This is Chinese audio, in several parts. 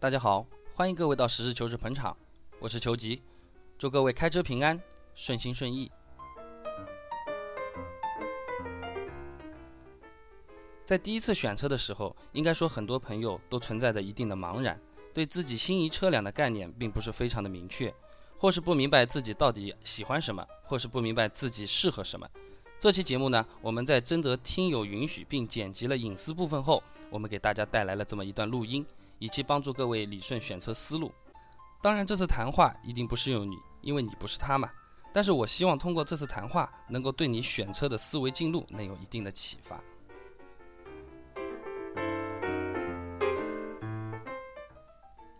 大家好，欢迎各位到实事求是捧场，我是求吉，祝各位开车平安，顺心顺意。在第一次选车的时候，应该说很多朋友都存在着一定的茫然，对自己心仪车辆的概念并不是非常的明确，或是不明白自己到底喜欢什么，或是不明白自己适合什么。这期节目呢，我们在征得听友允许并剪辑了隐私部分后，我们给大家带来了这么一段录音。以及帮助各位理顺选车思路。当然，这次谈话一定不适用你，因为你不是他嘛。但是我希望通过这次谈话，能够对你选车的思维进路能有一定的启发。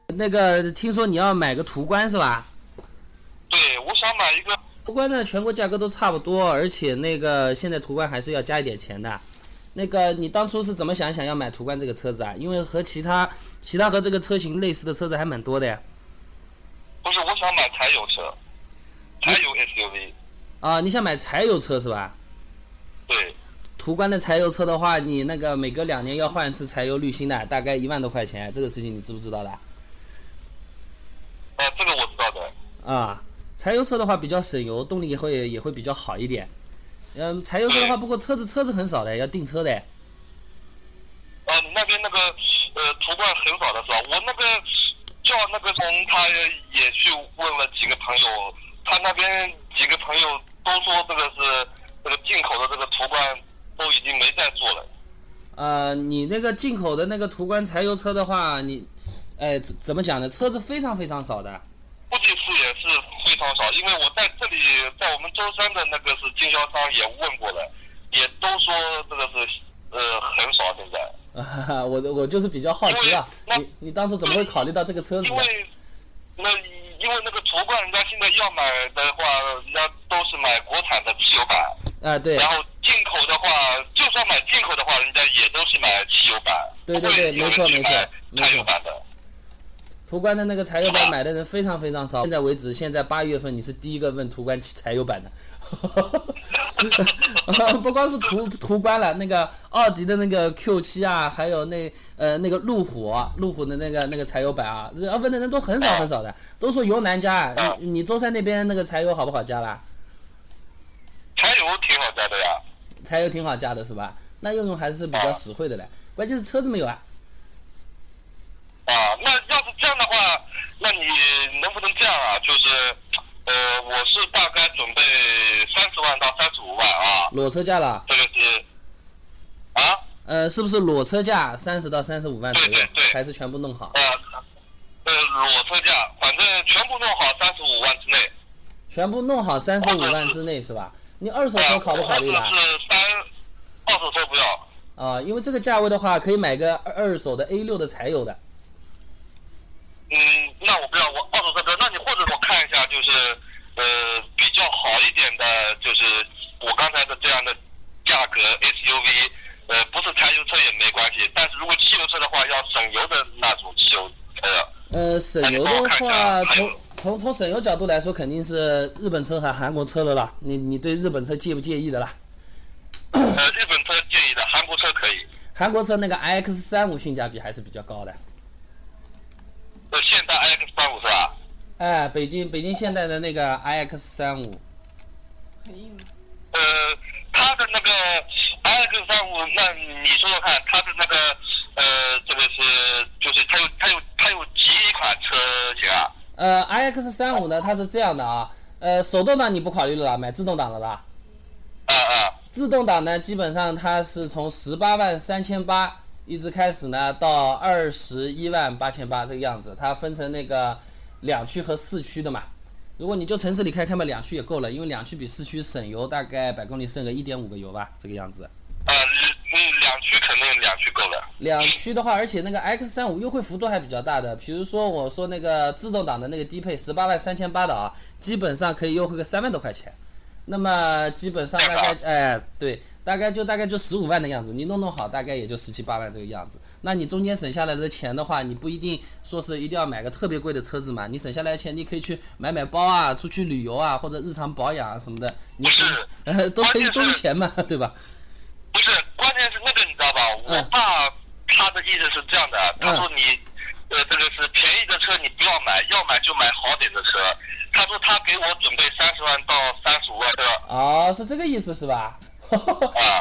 那个，听说你要买个途观是吧？对，我想买一个途观呢，全国价格都差不多，而且那个现在途观还是要加一点钱的。那个，你当初是怎么想想要买途观这个车子啊？因为和其他其他和这个车型类似的车子还蛮多的呀。不是，我想买柴油车，柴油 SUV。啊，你想买柴油车是吧？对。途观的柴油车的话，你那个每隔两年要换一次柴油滤芯的，大概一万多块钱，这个事情你知不知道的？啊，这个我知道的。啊，柴油车的话比较省油，动力也会也会比较好一点。嗯，柴油车的话，不过车子车子很少的，要订车的。啊，你那边那个呃途观很少的是吧？我那个叫那个从他也去问了几个朋友，他那边几个朋友都说这个是这个进口的这个途观都已经没在做了。呃，你那个进口的那个途观柴油车的话，你，哎，怎怎么讲呢？车子非常非常少的。估计是也是非常少，因为我在这里，在我们舟山的那个是经销商也问过了，也都说这个是呃很少现在。我我就是比较好奇啊，你你当时怎么会考虑到这个车子？因为那因为那个途观，人家现在要买的话，人家都是买国产的汽油版。啊对。然后进口的话，就算买进口的话，人家也都是买汽油版。对对对，没错没错，柴油版的。途观的那个柴油版买的人非常非常少，现在为止，现在八月份你是第一个问途观柴油版的，不光是途途观了，那个奥迪的那个 Q 七啊，还有那呃那个路虎，路虎的那个那个柴油版啊，问的人都很少很少的，都说油难加。你你舟山那边那个柴油好不好加啦？柴油挺好加的呀。柴油挺好加的是吧？那用用还是比较实惠的嘞，关键是车子没有啊。啊，那要是这样的话，那你能不能这样啊？就是，呃，我是大概准备三十万到三十五万啊。裸车价了。这个是，啊？呃，是不是裸车价三十到三十五万左右？对对对。还是全部弄好？呃，呃，裸车价，反正全部弄好三十五万之内。全部弄好三十五万之内是吧？你二手车考不考虑了？是三，二手车不要。啊，因为这个价位的话，可以买个二手的 A 六的柴油的。嗯，那我不要，我二手车不要。那你或者我看一下，就是呃比较好一点的，就是我刚才的这样的价格 SUV，呃不是柴油车也没关系，但是如果汽油车的话，要省油的那种汽油车。呃，省油的话，从从从省油角度来说，肯定是日本车和韩国车了啦。你你对日本车介不介意的啦？呃，日本车介意的，韩国车可以。韩国车那个 iX 三五性价比还是比较高的。呃，现代 iX 三五是吧？哎，北京北京现代的那个 iX 三五，很硬。呃，它的那个 iX 三五，那你说说看，它的那个呃，这个是就是它有它有它有几款车型啊？呃，iX 三五呢，它是这样的啊，呃，手动挡你不考虑了，买自动挡了吧？啊啊。自动挡呢，基本上它是从十八万三千八。一直开始呢，到二十一万八千八这个样子，它分成那个两驱和四驱的嘛。如果你就城市里开开嘛，两驱也够了，因为两驱比四驱省油，大概百公里省个一点五个油吧，这个样子。啊，嗯，两驱肯定两驱够了。两驱的话，而且那个 X 三五优惠幅度还比较大的，比如说我说那个自动挡的那个低配十八万三千八的啊，基本上可以优惠个三万多块钱。那么基本上大概哎对。大概就大概就十五万的样子，你弄弄好，大概也就十七八万这个样子。那你中间省下来的钱的话，你不一定说是一定要买个特别贵的车子嘛。你省下来的钱，你可以去买买包啊，出去旅游啊，或者日常保养啊什么的。你是，呃，都可以都是钱嘛，对吧？不是，关键是那个你知道吧？我爸他的意思是这样的，他说你，呃，这个是便宜的车你不要买，要买就买好点的车。他说他给我准备三十万到三十五万的。哦，是这个意思是吧？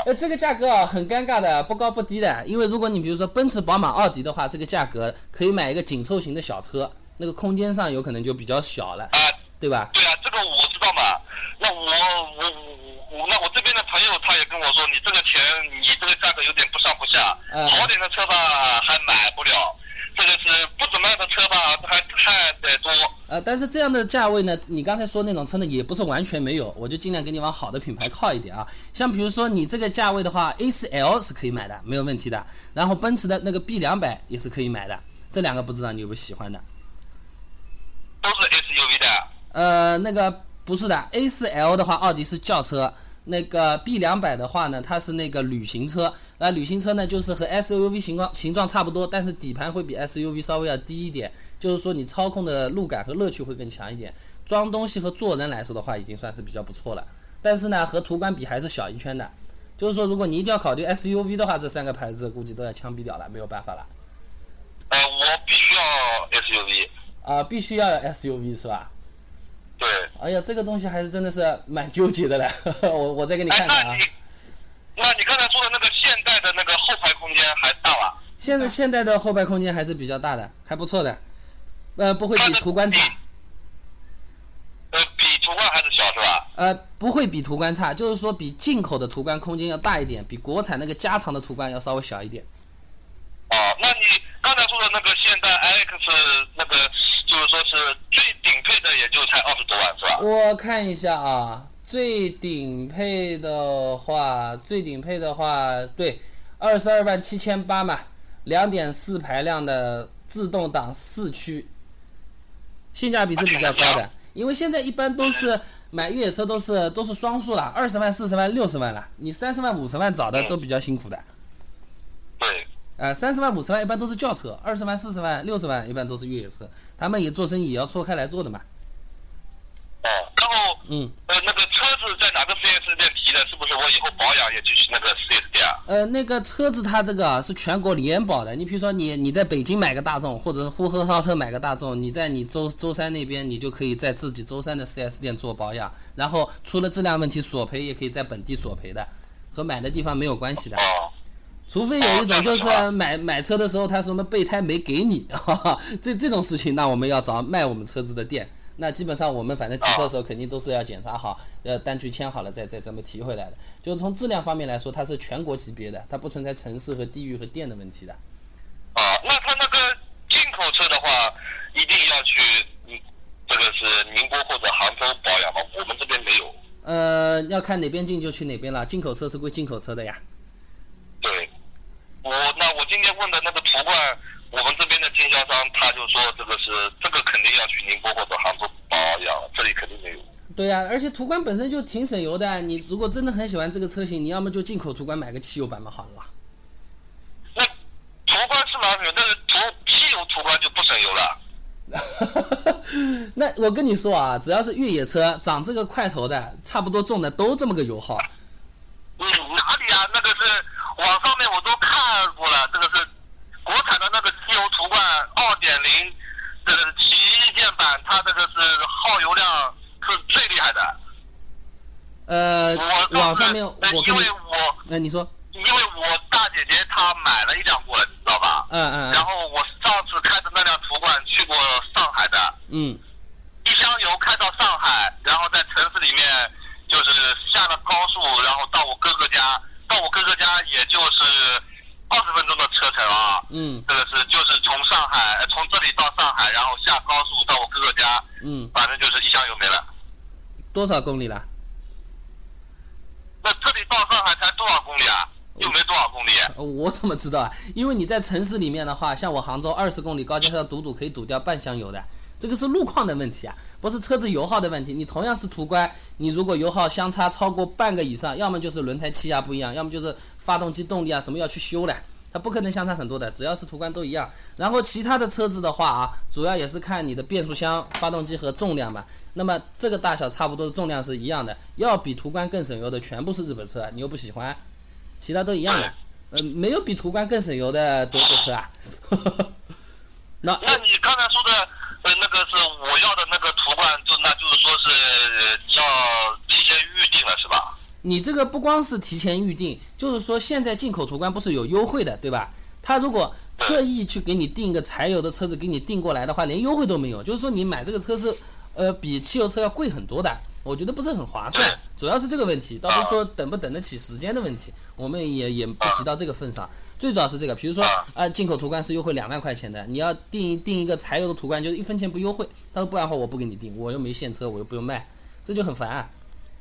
呃，这个价格啊很尴尬的，不高不低的。因为如果你比如说奔驰、宝马、奥迪的话，这个价格可以买一个紧凑型的小车，那个空间上有可能就比较小了，啊，对吧？对啊，这个我知道嘛。那我我我我那我这边的朋友他也跟我说，你这个钱你这个价格有点不上不下，嗯好点的车吧还买不了，这个是不怎么样的车吧还太得多。呃，但是这样的价位呢，你刚才说那种车呢，也不是完全没有，我就尽量给你往好的品牌靠一点啊。像比如说你这个价位的话，A4L 是可以买的，没有问题的。然后奔驰的那个 B 两百也是可以买的，这两个不知道你有没有喜欢的？都是 SUV 的。呃，那个不是的，A4L 的话，奥迪是轿车。那个 B 两百的话呢，它是那个旅行车。那旅行车呢，就是和 SUV 形状形状差不多，但是底盘会比 SUV 稍微要低一点，就是说你操控的路感和乐趣会更强一点。装东西和坐人来说的话，已经算是比较不错了。但是呢，和途观比还是小一圈的。就是说，如果你一定要考虑 SUV 的话，这三个牌子估计都要枪毙掉了，没有办法了。呃，我必须要 SUV。啊、必须要 SUV 是吧？对。哎呀，这个东西还是真的是蛮纠结的嘞。我我再给你哎，看看啊。那你那你刚才说的那个现代的那个后排空间还大吧？现在现代的后排空间还是比较大的，还不错的，呃，不会比途观差，呃，比途观还是小是吧？呃，不会比途观差，就是说比进口的途观空间要大一点，比国产那个加长的途观要稍微小一点。哦，那你刚才说的那个现代 iX 那个，就是说是最顶配的，也就才二十多万是吧？我看一下啊，最顶配的话，最顶配的话，对，二十二万七千八嘛，两点四排量的自动挡四驱，性价比是比较高的。因为现在一般都是买越野车都是都是双数了，二十万、四十万、六十万了，你三十万、五十万找的都比较辛苦的。对。呃，三十万、五十万一般都是轿车，二十万、四十万、六十万一般都是越野车，他们也做生意也要错开来做的嘛。哦，然后嗯，呃，那个车子在哪个四 S 店提的？是不是我以后保养也就去那个四 S 店啊？呃，那个车子它这个啊是全国联保的。你比如说你你在北京买个大众，或者是呼和浩特买个大众，你在你舟舟山那边，你就可以在自己舟山的四 S 店做保养，然后出了质量问题索赔也可以在本地索赔的，和买的地方没有关系的。哦，除非有一种就是买买车的时候他什么备胎没给你，哈哈，这这种事情，那我们要找卖我们车子的店。那基本上我们反正提车的时候肯定都是要检查好，呃，单据签好了再再这么提回来的。就是从质量方面来说，它是全国级别的，它不存在城市和地域和店的问题的。啊，那它那个进口车的话，一定要去，嗯，这个是宁波或者杭州保养吗？我们这边没有。呃，要看哪边进就去哪边了，进口车是归进口车的呀。对，我那我今天问的那个途观，我们这边的经销商他就说这个是这个肯定要去宁波或者杭州保养，这里肯定没有。对呀、而且途观本身就挺省油的，你如果真的很喜欢这个车型，你要么就进口途观买个汽油版嘛，好了。那途观是蛮省油，但是途汽油途观就不省油了。那我跟你说啊，只要是越野车长这个块头的，差不多重的都这么个油耗。嗯，哪里啊？那个是网上面我都看过了，这个是国产的那个汽油途观二点零，这个旗舰版，它这个是耗油量是最厉害的。呃，我网上因为，我那、你说，因为我大姐姐她买了一辆过来，你知道吧？嗯嗯然后我上次开的那辆途观去过上海的，嗯一箱油开到上海，然后在城市里面就是下了高速，然后到我哥哥家，到我哥哥家也就是二十分钟的车程啊。嗯这个是就是从上海，呃从这里到上海，然后下高速到我哥哥家，嗯，反正就是一箱油没了。多少公里了？那这里到上海才多少公里啊？又没多少公里。呃我怎么知道啊？因为你在城市里面的话，像我杭州二十公里高架上堵堵可以堵掉半箱油的，这个是路况的问题啊，不是车子油耗的问题。你同样是途观，你如果油耗相差超过半个以上，要么就是轮胎气压不一样，要么就是发动机动力啊什么要去修的，它不可能相差很多的，只要是途观都一样。然后其他的车子的话啊，主要也是看你的变速箱、发动机和重量嘛。那么这个大小差不多的，重量是一样的，要比途观更省油的全部是日本车，你又不喜欢，其他都一样的。呃，没有比途观更省油的德国车啊。那那你刚才说的，呃，那个是我要的那个途观，就那就是说是要提前预定了，是吧？你这个不光是提前预定，就是说现在进口途观不是有优惠的，对吧？他如果特意去给你订一个柴油的车子给你订过来的话，连优惠都没有，就是说你买这个车是，呃，比汽油车要贵很多的，我觉得不是很划算，主要是这个问题，倒是说等不等得起时间的问题，我们也也不急到这个份上，最主要是这个，比如说啊，进口途观是优惠两万块钱的，你要订订一个柴油的途观，就是一分钱不优惠，他说不然的话我不给你订，我又没现车，我又不用卖，这就很烦啊。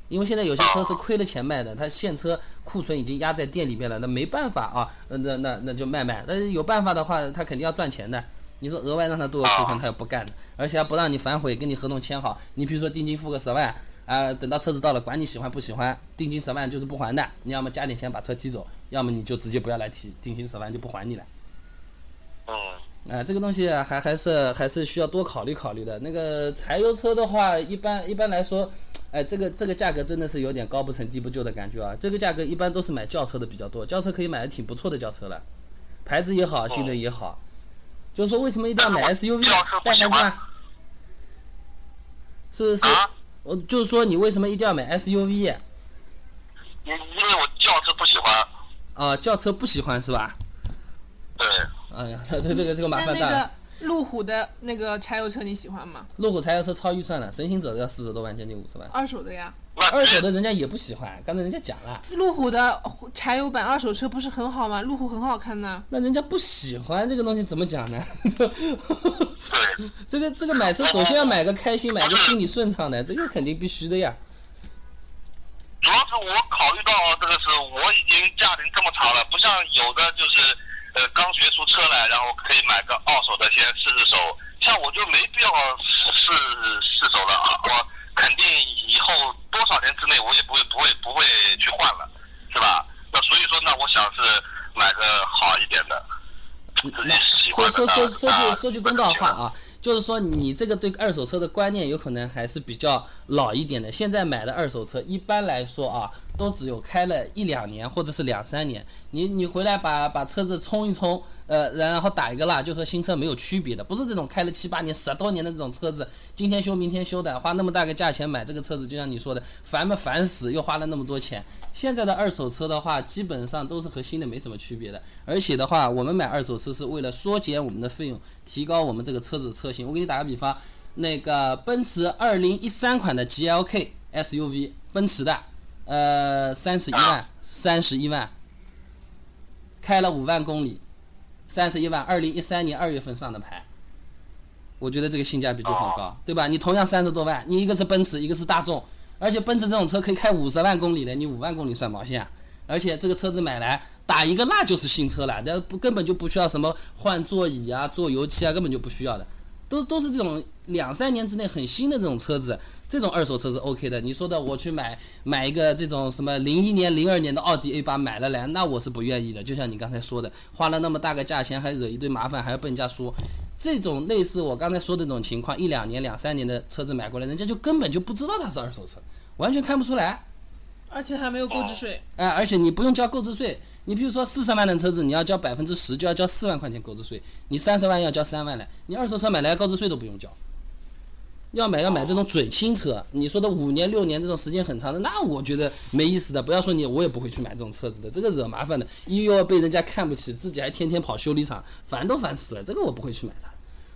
因为现在有些车是亏了钱卖的，他现车库存已经压在店里面了，那没办法啊，那那那那就卖卖。但是有办法的话，他肯定要赚钱的。你说额外让他多个库存，他又不干的，而且还不让你反悔，跟你合同签好。你比如说定金付个十万啊，等到车子到了，管你喜欢不喜欢，定金十万就是不还的。你要么加点钱把车提走，要么你就直接不要来提，定金十万就不还你了。嗯。啊，这个东西还还是还是需要多考虑考虑的。那个柴油车的话，一般一般来说。哎，这个这个价格真的是有点高不成低不就的感觉啊！这个价格一般都是买轿车的比较多，轿车可以买的挺不错的轿车了，牌子也好，性能也好。就是说，为什么一定要买 SUV 带孩子啊？是是，我就是说，你为什么一定要买 SUV？因因为我轿车不喜欢。啊，轿车不喜欢是吧？对。哎呀，这这个这个麻烦大了。路虎的那个柴油车你喜欢吗？路虎柴油车超预算了，神行者要四十多万，将近五十万。二手的呀？二手的人家也不喜欢，刚才人家讲了。路虎的柴油版二手车不是很好吗？路虎很好看呢。那人家不喜欢这个东西怎么讲呢？这个这个买车首先要买个开心，买个心里顺畅的，这个肯定必须的呀。主要是我考虑到这个是我已经驾龄这么长了，不像有的就是。呃，刚学出车来，然后可以买个二手的先试试手，像我就没必要试试手了啊！我肯定以后多少年之内我也不会不会不会去换了，是吧？那所以说呢，我想是买个好一点的，自己喜欢的。说说说说句说句公道话啊。就是说，你这个对二手车的观念有可能还是比较老一点的。现在买的二手车，一般来说啊，都只有开了一两年或者是两三年。你你回来把把车子冲一冲，呃，然后打一个蜡，就和新车没有区别的。不是这种开了七八年、十多年的这种车子，今天修明天修的，花那么大个价钱买这个车子，就像你说的，烦不烦死，又花了那么多钱。现在的二手车的话，基本上都是和新的没什么区别的。而且的话，我们买二手车是为了缩减我们的费用，提高我们这个车子车型。我给你打个比方，那个奔驰2013款的 GLK SUV，奔驰的，呃，三十一万，三十一万，开了五万公里，三十一万二零一三年二月份上的牌。我觉得这个性价比就很高，对吧？你同样三十多万，你一个是奔驰，一个是大众。而且奔驰这种车可以开五十万公里的，你五万公里算毛线啊？而且这个车子买来打一个蜡就是新车了，那不根本就不需要什么换座椅啊、做油漆啊，根本就不需要的，都都是这种两三年之内很新的这种车子，这种二手车是 OK 的。你说的我去买买一个这种什么零一年、零二年的奥迪 A 八买了来，那我是不愿意的。就像你刚才说的，花了那么大个价钱，还惹一堆麻烦，还要被人家说。这种类似我刚才说的这种情况，一两年、两三年的车子买过来，人家就根本就不知道它是二手车，完全看不出来，而且还没有购置税。哎，而且你不用交购置税，你比如说四十万的车子，你要交百分之十，就要交四万块钱购置税，你三十万要交三万来，你二手车买来购置税都不用交。要买要买这种准新车，你说的五年六年这种时间很长的，那我觉得没意思的。不要说你，我也不会去买这种车子的，这个惹麻烦的，又要被人家看不起，自己还天天跑修理厂，烦都烦死了。这个我不会去买它。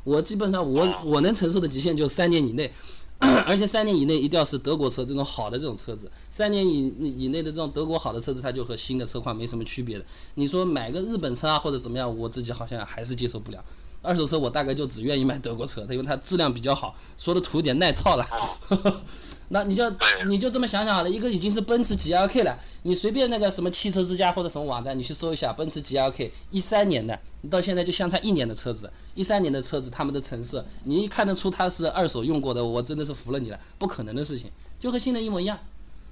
我基本上我我能承受的极限就是三年以内，而且三年以内一定要是德国车这种好的这种车子。三年以以内的这种德国好的车子，它就和新的车况没什么区别的。你说买个日本车啊或者怎么样，我自己好像还是接受不了。二手车我大概就只愿意买德国车，因为它质量比较好，说的土点耐操了。那你就你就这么想想好了，一个已经是奔驰 GLK 了，你随便那个什么汽车之家或者什么网站，你去搜一下奔驰 GLK 一三年的，你到现在就相差一年的车子，一三年的车子他们的成色，你一看得出它是二手用过的，我真的是服了你了，不可能的事情，就和新的一模一样，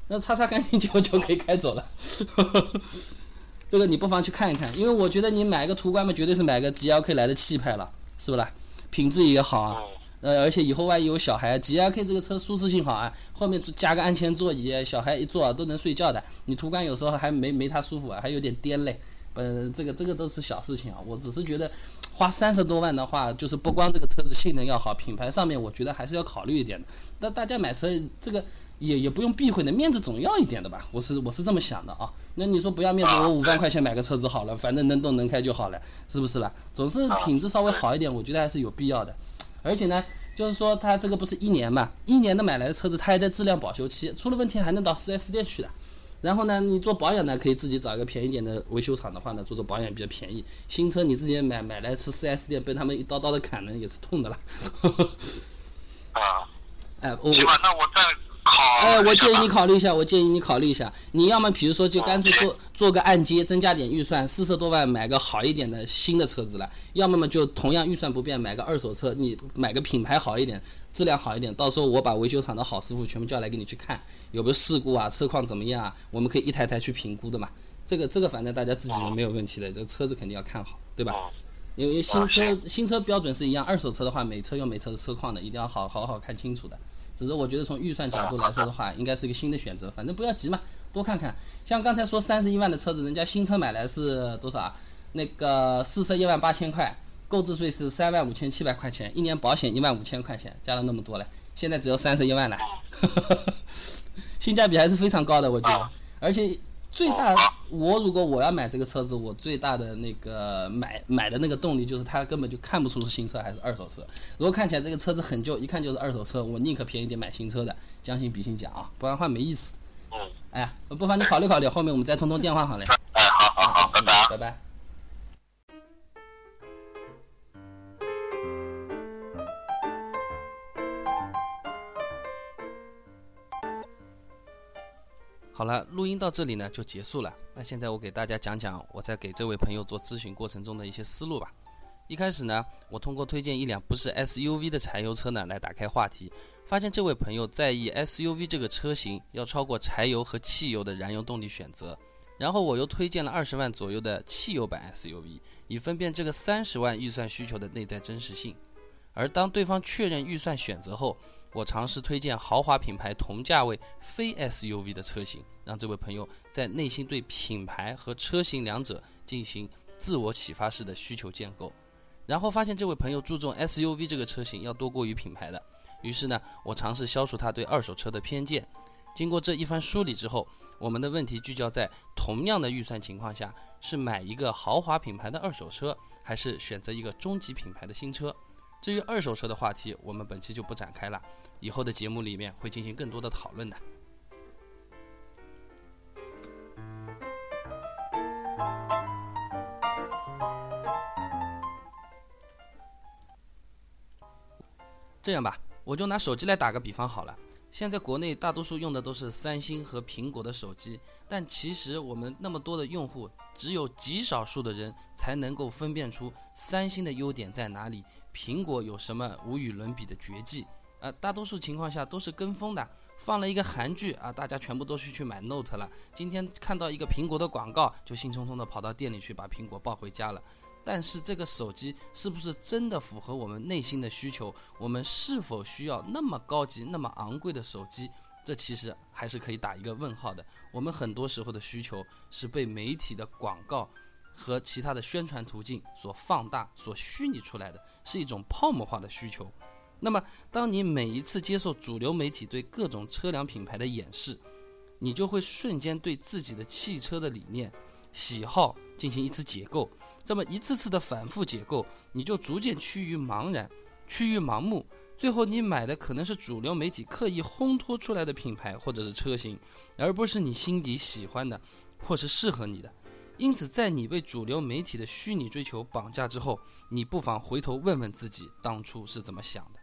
那擦擦干净就就可以开走了。这个你不妨去看一看，因为我觉得你买个途观嘛，绝对是买个 GLK 来的气派了，是不啦？品质也好啊，呃，而且以后万一有小孩，GLK 这个车舒适性好啊，后面加个安全座椅，小孩一坐都能睡觉的。你途观有时候还没没它舒服啊，还有点颠嘞。呃，这个这个都是小事情啊，我只是觉得。花三十多万的话，就是不光这个车子性能要好，品牌上面我觉得还是要考虑一点的。那大家买车这个也也不用避讳的，面子总要一点的吧？我是我是这么想的啊。那你说不要面子，我五万块钱买个车子好了，反正能动能开就好了，是不是啦？总是品质稍微好一点，我觉得还是有必要的。而且呢，就是说它这个不是一年嘛，一年的买来的车子，它还在质量保修期，出了问题还能到 4S 店去的。然后呢，你做保养呢，可以自己找一个便宜点的维修厂的话呢，做做保养比较便宜。新车你自己买买来是 4S 店被他们一刀刀的砍了，也是痛的啦。啊，哎，我行吧，那我再考。哎，我建议你考虑一下，我建议你考虑一下，你要么比如说就干脆做做个按揭，增加点预算，四十多万买个好一点的新的车子了；要么嘛就同样预算不变，买个二手车，你买个品牌好一点。质量好一点，到时候我把维修厂的好师傅全部叫来给你去看，有没有事故啊，车况怎么样啊？我们可以一台台去评估的嘛。这个这个反正大家自己人没有问题的，这个车子肯定要看好，对吧？因为新车新车标准是一样，二手车的话，每车有每车的车况的，一定要好好好看清楚的。只是我觉得从预算角度来说的话，应该是一个新的选择，反正不要急嘛，多看看。像刚才说三十一万的车子，人家新车买来是多少啊？那个四十一万八千块。购置税是三万五千七百块钱，一年保险一万五千块钱，加了那么多了，现在只要三十一万了，性价比还是非常高的，我觉得。而且最大，我如果我要买这个车子，我最大的那个买买的那个动力就是它根本就看不出是新车还是二手车。如果看起来这个车子很旧，一看就是二手车，我宁可便宜点买新车的，将心比心讲啊，不然的话没意思。嗯。哎，不妨你考虑考虑，后面我们再通通电话好了。哎，好好好，拜拜。拜拜。好了，录音到这里呢就结束了。那现在我给大家讲讲我在给这位朋友做咨询过程中的一些思路吧。一开始呢，我通过推荐一辆不是 SUV 的柴油车呢来打开话题，发现这位朋友在意 SUV 这个车型要超过柴油和汽油的燃油动力选择。然后我又推荐了二十万左右的汽油版 SUV，以分辨这个三十万预算需求的内在真实性。而当对方确认预算选择后，我尝试推荐豪华品牌同价位非 SUV 的车型，让这位朋友在内心对品牌和车型两者进行自我启发式的需求建构，然后发现这位朋友注重 SUV 这个车型要多过于品牌的，于是呢，我尝试消除他对二手车的偏见。经过这一番梳理之后，我们的问题聚焦在同样的预算情况下，是买一个豪华品牌的二手车，还是选择一个中级品牌的新车？至于二手车的话题，我们本期就不展开了，以后的节目里面会进行更多的讨论的。这样吧，我就拿手机来打个比方好了。现在国内大多数用的都是三星和苹果的手机，但其实我们那么多的用户，只有极少数的人才能够分辨出三星的优点在哪里。苹果有什么无与伦比的绝技？啊，大多数情况下都是跟风的，放了一个韩剧啊，大家全部都是去买 Note 了。今天看到一个苹果的广告，就兴冲冲的跑到店里去把苹果抱回家了。但是这个手机是不是真的符合我们内心的需求？我们是否需要那么高级、那么昂贵的手机？这其实还是可以打一个问号的。我们很多时候的需求是被媒体的广告。和其他的宣传途径所放大、所虚拟出来的是一种泡沫化的需求。那么，当你每一次接受主流媒体对各种车辆品牌的演示，你就会瞬间对自己的汽车的理念、喜好进行一次解构。这么一次次的反复解构，你就逐渐趋于茫然、趋于盲目，最后你买的可能是主流媒体刻意烘托出来的品牌或者是车型，而不是你心底喜欢的或是适合你的。因此，在你被主流媒体的虚拟追求绑架之后，你不妨回头问问自己，当初是怎么想的。